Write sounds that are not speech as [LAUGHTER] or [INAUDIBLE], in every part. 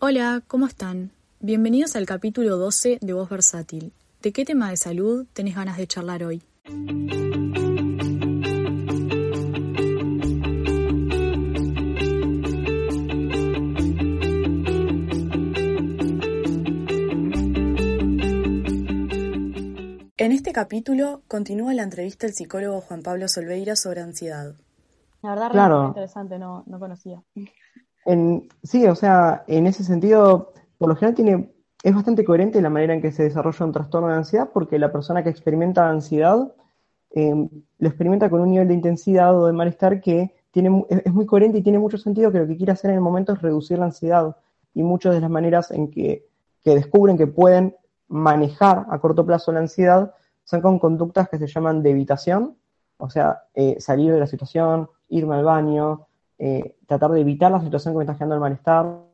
Hola, ¿cómo están? Bienvenidos al capítulo 12 de Voz Versátil. ¿De qué tema de salud tenés ganas de charlar hoy? En este capítulo continúa la entrevista del psicólogo Juan Pablo Solveira sobre ansiedad. La verdad, Claro. realmente interesante, no, no conocía. En, sí, o sea, en ese sentido, por lo general tiene, es bastante coherente la manera en que se desarrolla un trastorno de ansiedad, porque la persona que experimenta ansiedad eh, lo experimenta con un nivel de intensidad o de malestar que tiene, es muy coherente y tiene mucho sentido que lo que quiere hacer en el momento es reducir la ansiedad. Y muchas de las maneras en que, que descubren que pueden manejar a corto plazo la ansiedad son con conductas que se llaman de evitación, o sea, eh, salir de la situación, irme al baño, eh, tratar de evitar la situación que me está generando el malestar,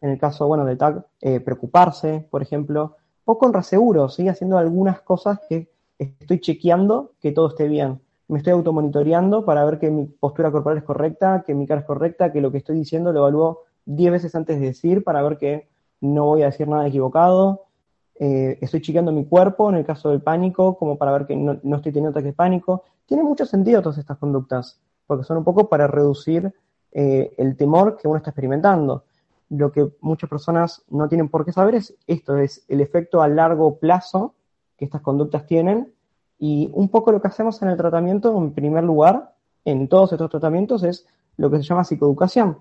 en el caso, bueno, del TAC, eh, preocuparse, por ejemplo, o con reaseguro, ¿sí? Haciendo algunas cosas que estoy chequeando que todo esté bien. Me estoy automonitoreando para ver que mi postura corporal es correcta, que mi cara es correcta, que lo que estoy diciendo lo evalúo 10 veces antes de decir para ver que no voy a decir nada equivocado. Eh, estoy chequeando mi cuerpo en el caso del pánico, como para ver que no, no estoy teniendo ataques de pánico. Tiene mucho sentido todas estas conductas, porque son un poco para reducir eh, el temor que uno está experimentando. Lo que muchas personas no tienen por qué saber es esto, es el efecto a largo plazo que estas conductas tienen y un poco lo que hacemos en el tratamiento, en primer lugar, en todos estos tratamientos, es lo que se llama psicoeducación,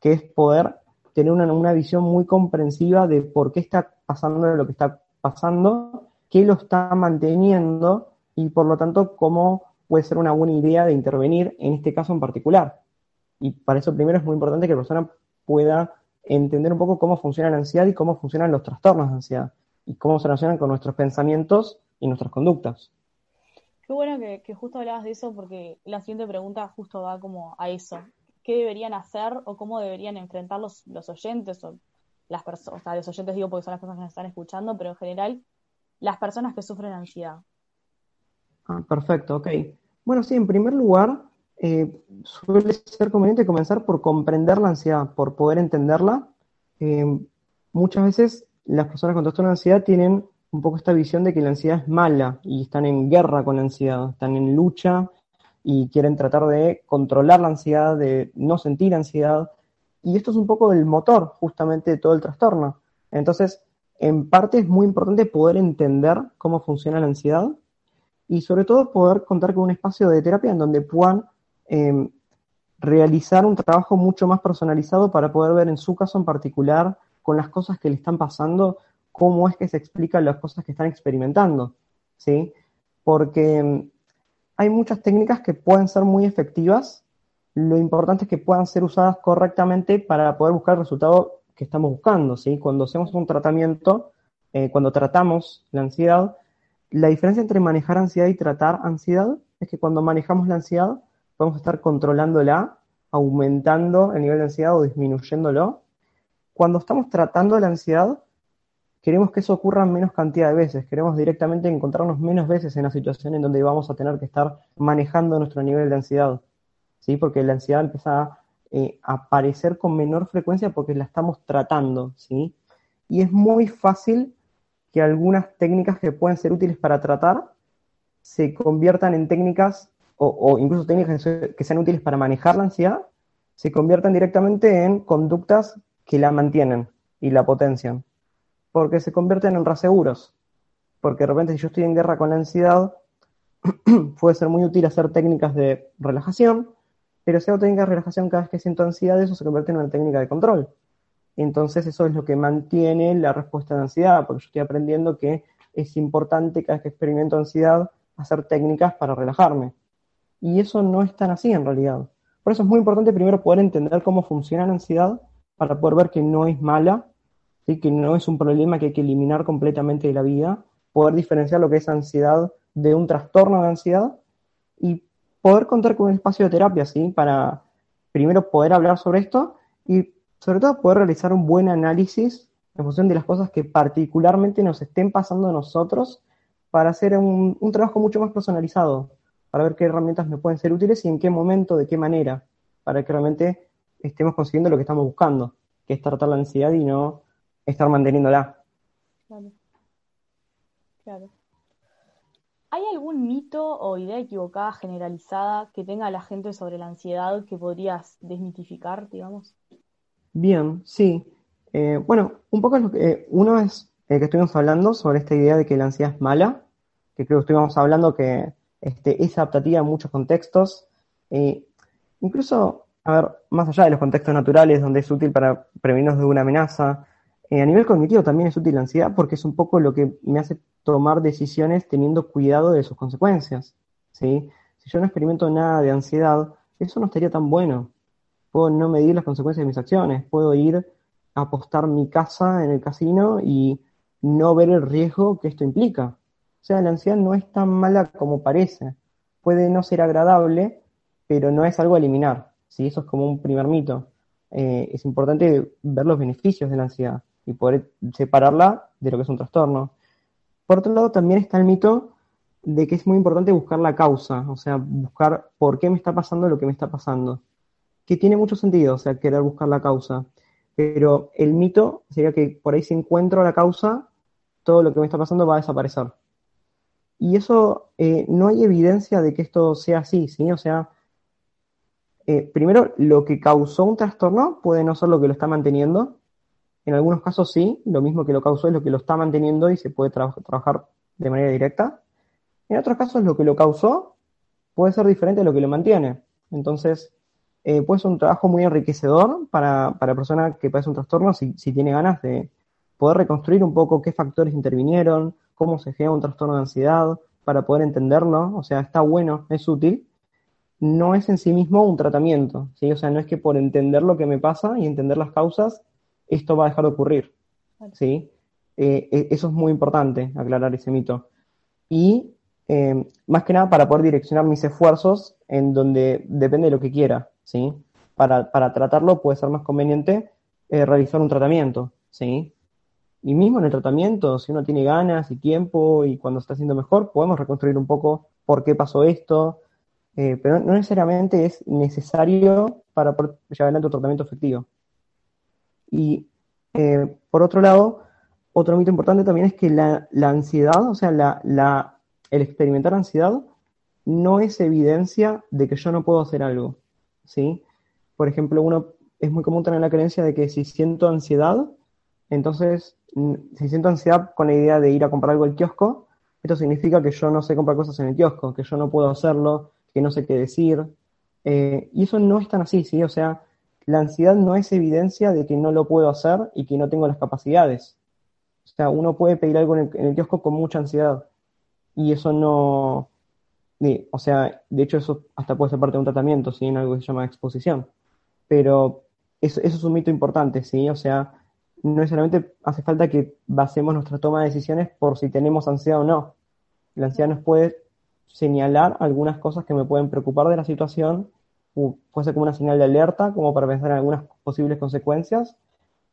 que es poder tener una, una visión muy comprensiva de por qué está pasando lo que está pasando, qué lo está manteniendo y por lo tanto cómo puede ser una buena idea de intervenir en este caso en particular. Y para eso primero es muy importante que la persona pueda entender un poco cómo funciona la ansiedad y cómo funcionan los trastornos de ansiedad y cómo se relacionan con nuestros pensamientos y nuestras conductas. Qué bueno que, que justo hablabas de eso porque la siguiente pregunta justo va como a eso. ¿Qué deberían hacer o cómo deberían enfrentar los, los oyentes o las personas, o sea, los oyentes digo porque son las personas que nos están escuchando, pero en general las personas que sufren ansiedad? Ah, perfecto, ok. Bueno, sí, en primer lugar, eh, suele ser conveniente comenzar por comprender la ansiedad, por poder entenderla. Eh, muchas veces las personas con trastorno de ansiedad tienen un poco esta visión de que la ansiedad es mala y están en guerra con la ansiedad, están en lucha y quieren tratar de controlar la ansiedad, de no sentir ansiedad. Y esto es un poco el motor justamente de todo el trastorno. Entonces, en parte es muy importante poder entender cómo funciona la ansiedad y sobre todo poder contar con un espacio de terapia en donde puedan eh, realizar un trabajo mucho más personalizado para poder ver en su caso en particular, con las cosas que le están pasando, cómo es que se explican las cosas que están experimentando, ¿sí? Porque mm, hay muchas técnicas que pueden ser muy efectivas, lo importante es que puedan ser usadas correctamente para poder buscar el resultado que estamos buscando, ¿sí? Cuando hacemos un tratamiento, eh, cuando tratamos la ansiedad, la diferencia entre manejar ansiedad y tratar ansiedad es que cuando manejamos la ansiedad podemos estar controlándola, aumentando el nivel de ansiedad o disminuyéndolo. Cuando estamos tratando la ansiedad, queremos que eso ocurra menos cantidad de veces, queremos directamente encontrarnos menos veces en la situación en donde vamos a tener que estar manejando nuestro nivel de ansiedad, ¿sí? Porque la ansiedad empieza a eh, aparecer con menor frecuencia porque la estamos tratando, ¿sí? Y es muy fácil que algunas técnicas que pueden ser útiles para tratar se conviertan en técnicas o, incluso técnicas que, se- que sean útiles para manejar la ansiedad, se conviertan directamente en conductas que la mantienen y la potencian, porque se convierten en reaseguros, porque de repente si yo estoy en guerra con la ansiedad, [CLEARS THROAT] puede ser muy útil hacer técnicas de relajación, pero si hago técnicas de relajación cada vez que siento ansiedad, eso se convierte en una técnica de control. Entonces eso es lo que mantiene la respuesta de ansiedad, porque yo estoy aprendiendo que es importante cada vez que experimento ansiedad hacer técnicas para relajarme. Y eso no es tan así en realidad. Por eso es muy importante primero poder entender cómo funciona la ansiedad para poder ver que no es mala, ¿sí? que no es un problema que hay que eliminar completamente de la vida, poder diferenciar lo que es ansiedad de un trastorno de ansiedad y poder contar con un espacio de terapia, ¿sí? Para primero poder hablar sobre esto y sobre todo poder realizar un buen análisis en función de las cosas que particularmente nos estén pasando a nosotros para hacer un, un trabajo mucho más personalizado, para ver qué herramientas me pueden ser útiles y en qué momento, de qué manera, para que realmente estemos consiguiendo lo que estamos buscando. que es tratar la ansiedad y no estar manteniéndola. Claro. Claro. ¿Hay algún mito o idea equivocada generalizada que tenga la gente sobre la ansiedad que podrías desmitificar, digamos? Bien, sí. Eh, bueno, un poco lo que, eh, uno es el que estuvimos hablando sobre esta idea de que la ansiedad es mala, que creo que estuvimos hablando que este, es adaptativa en muchos contextos, eh, incluso, a ver, más allá de los contextos naturales donde es útil para prevenirnos de una amenaza, a nivel cognitivo también es útil la ansiedad porque es un poco lo que me hace tomar decisiones teniendo cuidado de sus consecuencias. ¿sí? Si yo no experimento nada de ansiedad, eso no estaría tan bueno. Puedo no medir las consecuencias de mis acciones, puedo ir a apostar mi casa en el casino y no ver el riesgo que esto implica. O sea, la ansiedad no es tan mala como parece. Puede no ser agradable, pero no es algo a eliminar. ¿sí? Eso es como un primer mito. Eh, es importante ver los beneficios de la ansiedad y poder separarla de lo que es un trastorno. Por otro lado, también está el mito de que es muy importante buscar la causa, o sea, buscar por qué me está pasando lo que me está pasando. Que tiene mucho sentido, o sea, querer buscar la causa. Pero el mito sería que por ahí si encuentro la causa, todo lo que me está pasando va a desaparecer. Y eso eh, no hay evidencia de que esto sea así, ¿sí? O sea, eh, primero, lo que causó un trastorno puede no ser lo que lo está manteniendo, en algunos casos sí, lo mismo que lo causó es lo que lo está manteniendo y se puede trabajar de manera directa. En otros casos lo que lo causó puede ser diferente a lo que lo mantiene. Entonces, eh, puede ser un trabajo muy enriquecedor para, para persona que padece un trastorno si, si tiene ganas de poder reconstruir un poco qué factores intervinieron, cómo se genera un trastorno de ansiedad, para poder entenderlo. O sea, está bueno, es útil. No es en sí mismo un tratamiento, ¿sí? O sea, no es que por entender lo que me pasa y entender las causas esto va a dejar de ocurrir. ¿sí? Eh, e, eso es muy importante, aclarar ese mito. Y eh, más que nada para poder direccionar mis esfuerzos en donde depende de lo que quiera. ¿sí? Para, tratarlo puede ser más conveniente eh, realizar un tratamiento. ¿sí? Y mismo en el tratamiento, si uno tiene ganas y tiempo y cuando está haciendo mejor, podemos reconstruir un poco por qué pasó esto, pero no necesariamente es necesario para poder llevar adelante un tratamiento efectivo. Y eh, por otro lado, otro mito importante también es que la, ansiedad, o sea, la, el experimentar ansiedad no es evidencia de que yo no puedo hacer algo, ¿sí? Por ejemplo, uno es muy común tener la creencia de que si siento ansiedad, entonces, si siento ansiedad con la idea de ir a comprar algo al kiosco, esto significa que yo no sé comprar cosas en el kiosco, que yo no puedo hacerlo, que no sé qué decir. Eh, y eso no es tan así, ¿sí? O sea, la ansiedad no es evidencia de que no lo puedo hacer y que no tengo las capacidades. O sea, uno puede pedir algo en el, kiosco con mucha ansiedad y eso no, o sea, de hecho eso hasta puede ser parte de un tratamiento, ¿sí? En algo que se llama exposición. Pero eso es un mito importante, ¿sí? O sea, no necesariamente hace falta que basemos nuestra toma de decisiones por si tenemos ansiedad o no. La ansiedad nos puede señalar algunas cosas que me pueden preocupar de la situación puede ser como una señal de alerta, como para pensar en algunas posibles consecuencias,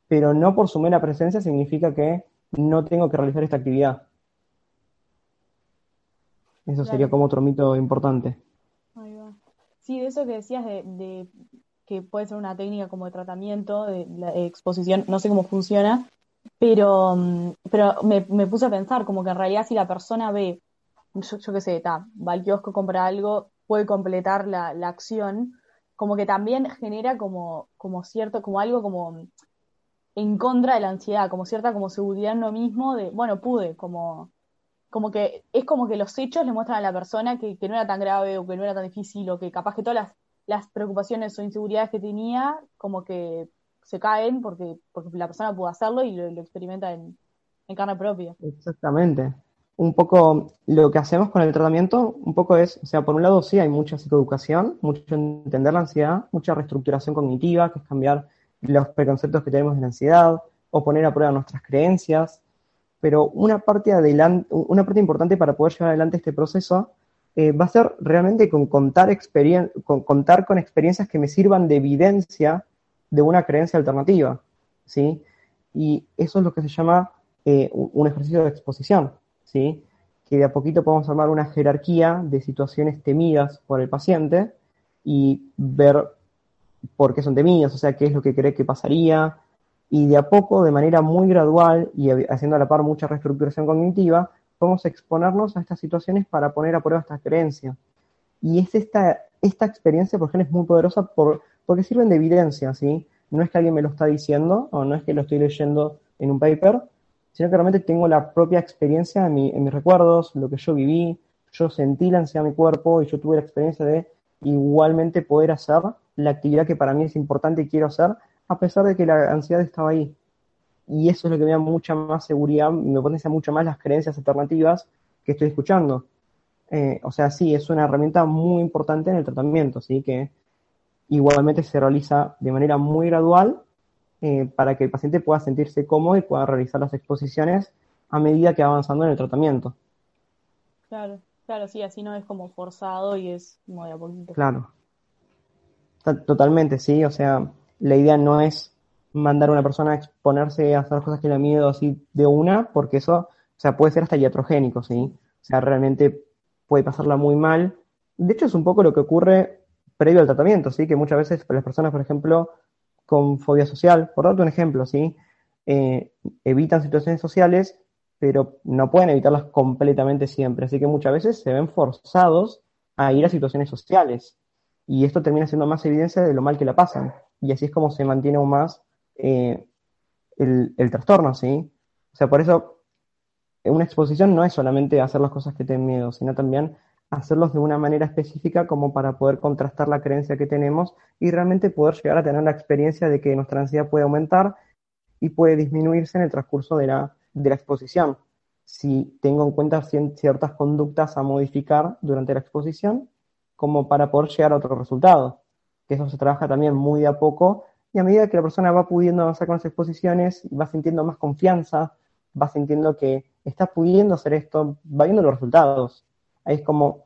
pero no por su mera presencia significa que no tengo que realizar esta actividad. Eso sería como otro mito importante. Ahí va. Sí, de eso que decías de, que puede ser una técnica como de tratamiento, de, exposición, no sé cómo funciona, pero, mm, pero me, me, puse a pensar como que en realidad si la persona ve, yo, qué sé, va al kiosco, compra algo, puede completar la, la acción, como que también genera como, como cierto, como algo como en contra de la ansiedad, como cierta como seguridad en lo mismo de, bueno, pude, como, como que es como que los hechos le muestran a la persona que, que no era tan grave o que no era tan difícil o que capaz que todas las, las preocupaciones o inseguridades que tenía como que se caen porque, porque la persona pudo hacerlo y lo, lo experimenta en, en carne propia. Exactamente un poco lo que hacemos con el tratamiento, un poco es, o sea, por un lado sí hay mucha psicoeducación, mucho entender la ansiedad, mucha reestructuración cognitiva, que es cambiar los preconceptos que tenemos de la ansiedad o poner a prueba nuestras creencias, pero una parte, adelante, una parte importante para poder llevar adelante este proceso eh, va a ser realmente con contar, con experiencias que me sirvan de evidencia de una creencia alternativa, ¿sí? Y eso es lo que se llama eh, un ejercicio de exposición. ¿sí? que de a poquito podemos armar una jerarquía de situaciones temidas por el paciente y ver por qué son temidas, o sea, qué es lo que cree que pasaría, Y de a poco, de manera muy gradual y haciendo a la par mucha reestructuración cognitiva, podemos exponernos a estas situaciones para poner a prueba estas creencias. Y es esta, esta experiencia, por ejemplo, es muy poderosa por, porque sirven de evidencia, ¿sí? No es que alguien me lo está diciendo o no es que lo estoy leyendo en un paper, sino que realmente tengo la propia experiencia en, en mis recuerdos, lo que yo viví, yo sentí la ansiedad en mi cuerpo y yo tuve la experiencia de igualmente poder hacer la actividad que para mí es importante y quiero hacer, a pesar de que la ansiedad estaba ahí. Y eso es lo que me da mucha más seguridad, me potencia mucho más las creencias alternativas que estoy escuchando. Eh, o sea, sí, es una herramienta muy importante en el tratamiento, ¿sí? Que igualmente se realiza de manera muy gradual eh, para que el paciente pueda sentirse cómodo y pueda realizar las exposiciones a medida que va avanzando en el tratamiento. Claro, claro, sí, así no es como forzado y es como de a poquito. Claro. Totalmente, sí, o sea, la idea no es mandar a una persona a exponerse a hacer cosas que le da miedo así de una, porque eso, o sea, puede ser hasta iatrogénico, ¿sí? O sea, realmente puede pasarla muy mal. De hecho, es un poco lo que ocurre previo al tratamiento, ¿sí? Que muchas veces las personas, por ejemplo, con fobia social, por darte un ejemplo, ¿sí? Eh, evitan situaciones sociales, pero no pueden evitarlas completamente siempre. Así que muchas veces se ven forzados a ir a situaciones sociales y esto termina siendo más evidencia de lo mal que la pasan. Y así es como se mantiene aún más eh, el, trastorno, ¿sí? O sea, por eso una exposición no es solamente hacer las cosas que te miedo, sino también hacerlos de una manera específica como para poder contrastar la creencia que tenemos y realmente poder llegar a tener la experiencia de que nuestra ansiedad puede aumentar y puede disminuirse en el transcurso de la, exposición. Si tengo en cuenta ciertas conductas a modificar durante la exposición como para poder llegar a otro resultado. Que eso se trabaja también muy a poco y a medida que la persona va pudiendo avanzar con las exposiciones, va sintiendo más confianza, va sintiendo que está pudiendo hacer esto, va viendo los resultados. Ahí es como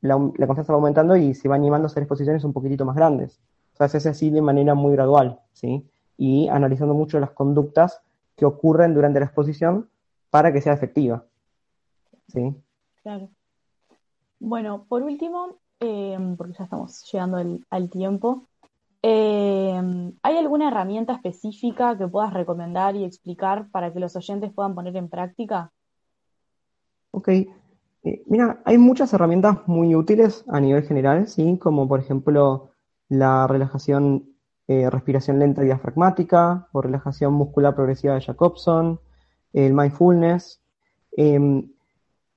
la, confianza va aumentando y se va animando a hacer exposiciones un poquitito más grandes. O sea, se hace así de manera muy gradual, ¿sí? Y analizando mucho las conductas que ocurren durante la exposición para que sea efectiva. ¿Sí? Claro. Bueno, por último, Em, porque ya estamos llegando al, tiempo. Em, ¿Hay alguna herramienta específica que puedas recomendar y explicar para que los oyentes puedan poner en práctica? Ok. Eh, mira, hay muchas herramientas muy útiles a nivel general, ¿sí? Como por ejemplo la relajación, eh, respiración lenta diafragmática o relajación muscular progresiva de Jacobson, el mindfulness. Em,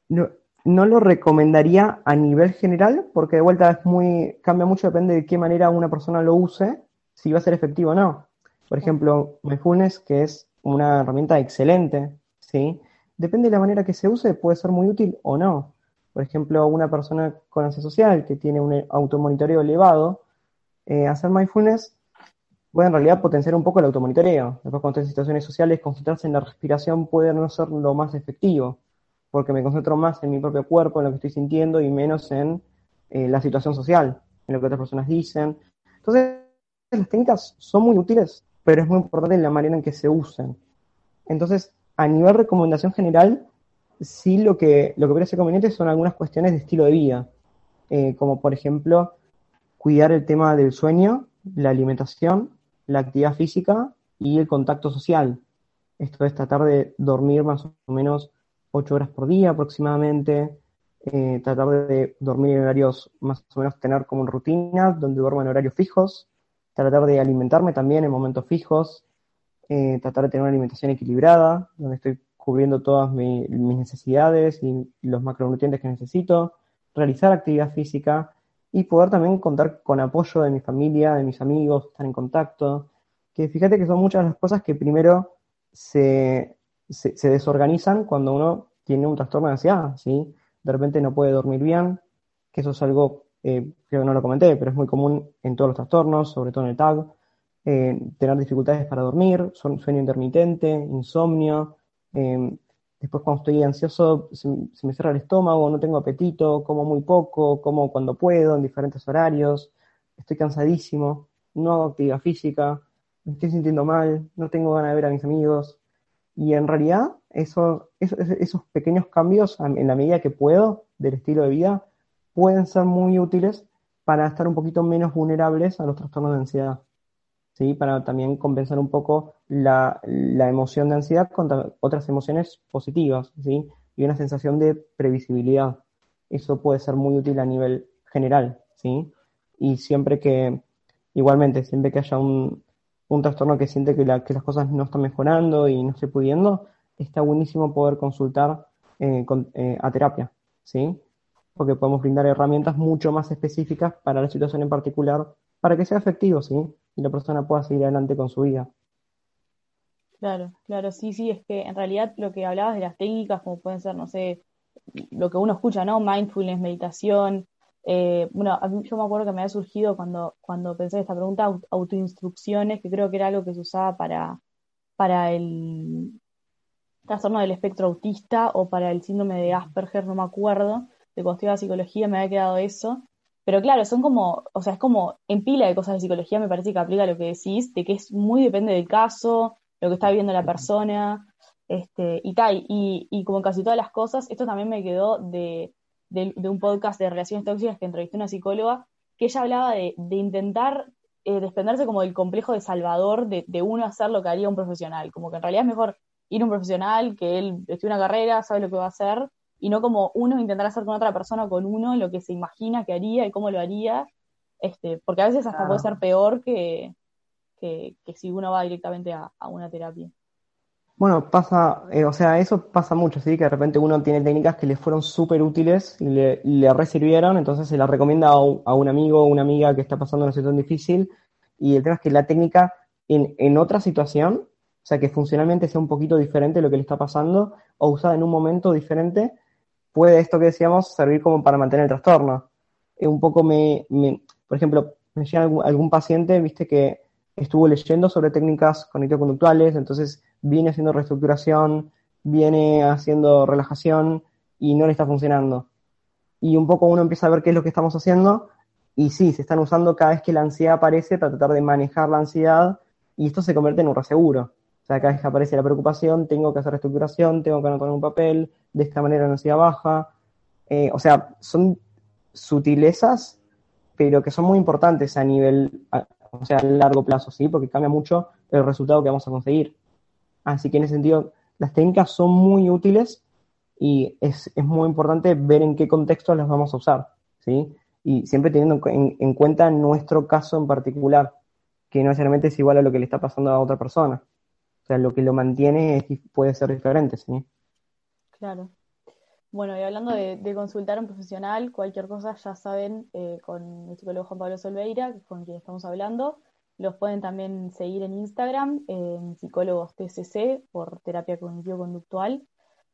no, no lo recomendaría a nivel general, porque de vuelta es muy, cambia mucho, depende de qué manera una persona lo use, si va a ser efectivo o no. Por ejemplo, Mindfulness, que es una herramienta excelente, ¿sí? Depende de la manera que se use, puede ser muy útil o no. Por ejemplo, una persona con ansiedad social que tiene un automonitoreo elevado, eh, hacer mindfulness puede en realidad potenciar un poco el automonitoreo. Después, cuando en situaciones sociales, concentrarse en la respiración puede no ser lo más efectivo porque me concentro más en mi propio cuerpo, en lo que estoy sintiendo y menos en eh, la situación social, en lo que otras personas dicen. Entonces, las técnicas son muy útiles, pero es muy importante la manera en que se usen. Entonces, a nivel recomendación general, sí lo que, lo que parece conveniente son algunas cuestiones de estilo de vida, eh, como por ejemplo, cuidar el tema del sueño, la alimentación, la actividad física y el contacto social. Esto es tratar de dormir más o menos ocho horas por día aproximadamente, eh, tratar de dormir en horarios más o menos, tener como rutina donde duermo en horarios fijos, tratar de alimentarme también en momentos fijos, eh, tratar de tener una alimentación equilibrada, donde estoy cubriendo todas mis necesidades y los macronutrientes que necesito, realizar actividad física y poder también contar con apoyo de mi familia, de mis amigos, estar en contacto, que fíjate que son muchas las cosas que primero se, se, desorganizan cuando uno tiene un trastorno de ansiedad, ¿sí? De repente no puede dormir bien, que eso es algo, eh, creo que no lo comenté, pero es muy común en todos los trastornos, sobre todo en el TAG, eh, tener dificultades para dormir, sueño intermitente, insomnio, eh, después cuando estoy ansioso se, me cierra el estómago, no tengo apetito, como muy poco, como cuando puedo, en diferentes horarios, estoy cansadísimo, no hago actividad física, me estoy sintiendo mal, no tengo ganas de ver a mis amigos, y en realidad, esos, pequeños cambios, en la medida que puedo, del estilo de vida, pueden ser muy útiles para estar un poquito menos vulnerables a los trastornos de ansiedad. ¿sí? Para también compensar un poco la, emoción de ansiedad con otras emociones positivas, ¿sí? Y una sensación de previsibilidad. Eso puede ser muy útil a nivel general, ¿sí? Y siempre que, igualmente, siempre que haya un, trastorno que siente que, las cosas no están mejorando y no esté pudiendo, está buenísimo poder consultar eh, eh, a terapia, ¿sí? Porque podemos brindar herramientas mucho más específicas para la situación en particular, para que sea efectivo, ¿sí? Y la persona pueda seguir adelante con su vida. Claro, claro, sí, sí, es que en realidad lo que hablabas de las técnicas, como pueden ser, no sé, lo que uno escucha, ¿no? Mindfulness, meditación, eh, bueno, a mí, yo me acuerdo que me había surgido cuando, cuando pensé esta pregunta, autoinstrucciones, que creo que era algo que se usaba para, para el trastorno del espectro autista o para el síndrome de Asperger, no me acuerdo, de cuando estudiaba psicología me había quedado eso. Pero claro, son como, o sea, es como en pila de cosas de psicología me parece que aplica lo que decís, de que es muy depende del caso, lo que está viviendo la persona, este, y tal, y, y como casi todas las cosas, esto también me quedó de, de, un podcast de relaciones tóxicas que entrevisté a una psicóloga, que ella hablaba de, intentar eh, desprenderse como del complejo de salvador de, uno hacer lo que haría un profesional, como que en realidad es mejor ir a un profesional, que él estudia una carrera, sabe lo que va a hacer, y no como uno intentar hacer con otra persona, con uno, lo que se imagina que haría y cómo lo haría, este, porque a veces hasta puede ser peor que, que, si uno va directamente a una terapia. Bueno, pasa, eh, o sea, eso pasa mucho, ¿sí? Que de repente uno tiene técnicas que le fueron súper útiles le, le resirvieron, entonces se las recomienda a un, amigo o una amiga que está pasando una situación difícil. Y el tema es que la técnica en, en otra situación, o sea, que funcionalmente sea un poquito diferente lo que le está pasando, o usada en un momento diferente, puede esto que decíamos servir como para mantener el trastorno. Eh, un poco me, me, por ejemplo, me llega algún paciente, viste, que estuvo leyendo sobre técnicas cognitivo-conductuales, entonces viene haciendo reestructuración, viene haciendo relajación y no le está funcionando. Y un poco uno empieza a ver qué es lo que estamos haciendo y sí, se están usando cada vez que la ansiedad aparece para tratar de manejar la ansiedad y esto se convierte en un reseguro. O sea, cada vez que aparece la preocupación, tengo que hacer reestructuración, tengo que anotar un papel, de esta manera la ansiedad baja. Eh, o sea, son sutilezas, pero que son muy importantes a nivel, o sea, a largo plazo, ¿sí? Porque cambia mucho el resultado que vamos a conseguir. Así que en ese sentido, las técnicas son muy útiles y es, muy importante ver en qué contexto las vamos a usar, ¿sí? Y siempre teniendo en, cuenta nuestro caso en particular, que no necesariamente es igual a lo que le está pasando a otra persona. O sea, lo que lo mantiene puede ser diferente, ¿sí? Claro. Bueno, y hablando de, consultar a un profesional, cualquier cosa ya saben eh, con el psicólogo Juan Pablo Solveira, con quien estamos hablando, los pueden también seguir en Instagram, en psicólogos TCC por terapia cognitivo-conductual.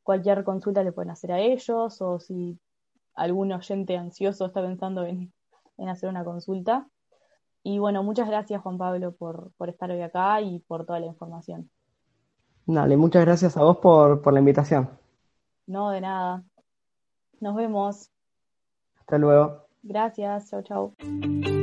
Cualquier consulta le pueden hacer a ellos o si algún oyente ansioso está pensando en, hacer una consulta. Y bueno, muchas gracias Juan Pablo por, estar hoy acá y por toda la información. Dale, muchas gracias a vos por, por la invitación. No, de nada. Nos vemos. Hasta luego. Gracias, chau, chau.